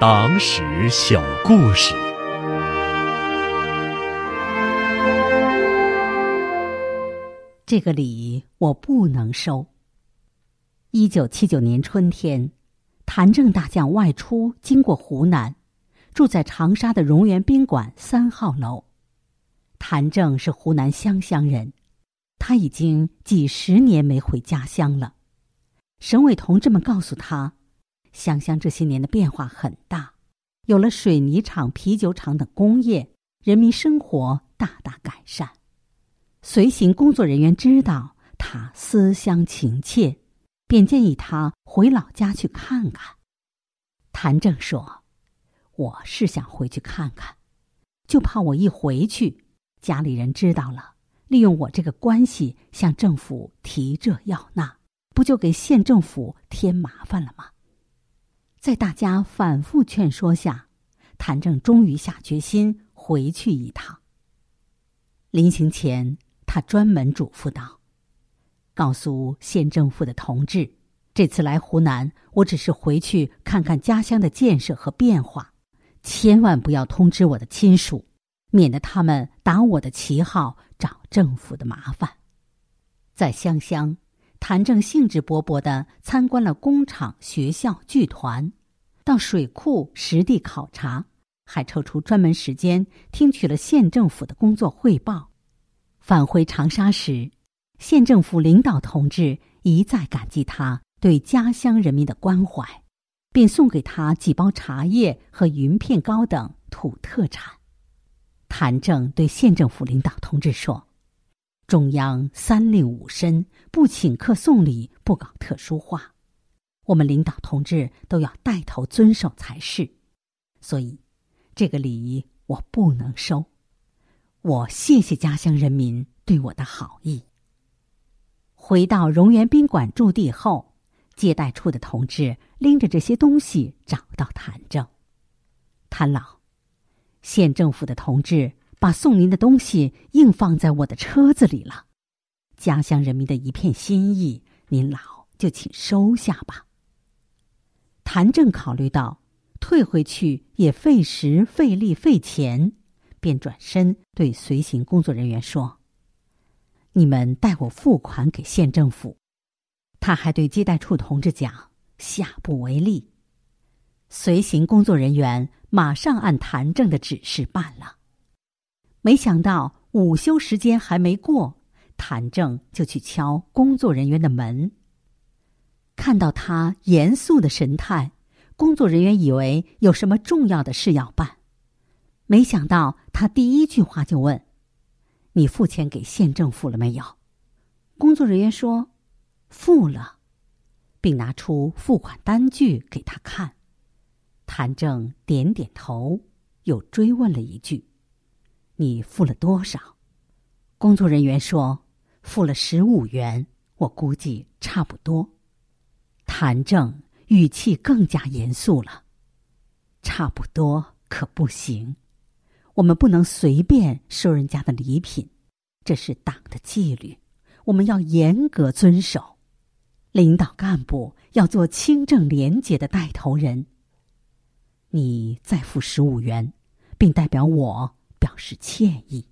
党史小故事。这个礼我不能收。一九七九年春天，谭政大将外出经过湖南，住在长沙的荣源宾馆三号楼。谭政是湖南湘乡人，他已经几十年没回家乡了。省委同志们告诉他。湘乡这些年的变化很大，有了水泥厂、啤酒厂等工业，人民生活大大改善。随行工作人员知道他思乡情切，便建议他回老家去看看。谭政说：“我是想回去看看，就怕我一回去，家里人知道了，利用我这个关系向政府提这要那，不就给县政府添麻烦了吗？”在大家反复劝说下，谭政终于下决心回去一趟。临行前，他专门嘱咐道：“告诉县政府的同志，这次来湖南，我只是回去看看家乡的建设和变化，千万不要通知我的亲属，免得他们打我的旗号找政府的麻烦。”在湘乡。谭政兴致勃勃的参观了工厂、学校、剧团，到水库实地考察，还抽出专门时间听取了县政府的工作汇报。返回长沙时，县政府领导同志一再感激他对家乡人民的关怀，并送给他几包茶叶和云片糕等土特产。谭政对县政府领导同志说。中央三令五申，不请客送礼，不搞特殊化，我们领导同志都要带头遵守才是。所以，这个礼仪我不能收。我谢谢家乡人民对我的好意。回到荣源宾馆驻地后，接待处的同志拎着这些东西找到谭政，谭老，县政府的同志。把送您的东西硬放在我的车子里了，家乡人民的一片心意，您老就请收下吧。谭政考虑到退回去也费时费力费钱，便转身对随行工作人员说：“你们代我付款给县政府。”他还对接待处同志讲：“下不为例。”随行工作人员马上按谭政的指示办了。没想到午休时间还没过，谭政就去敲工作人员的门。看到他严肃的神态，工作人员以为有什么重要的事要办。没想到他第一句话就问：“你付钱给县政府了没有？”工作人员说：“付了，并拿出付款单据给他看。”谭政点点头，又追问了一句。你付了多少？工作人员说：“付了十五元。”我估计差不多。谭政语气更加严肃了：“差不多可不行，我们不能随便收人家的礼品，这是党的纪律，我们要严格遵守。领导干部要做清正廉洁的带头人。你再付十五元，并代表我。”表示歉意。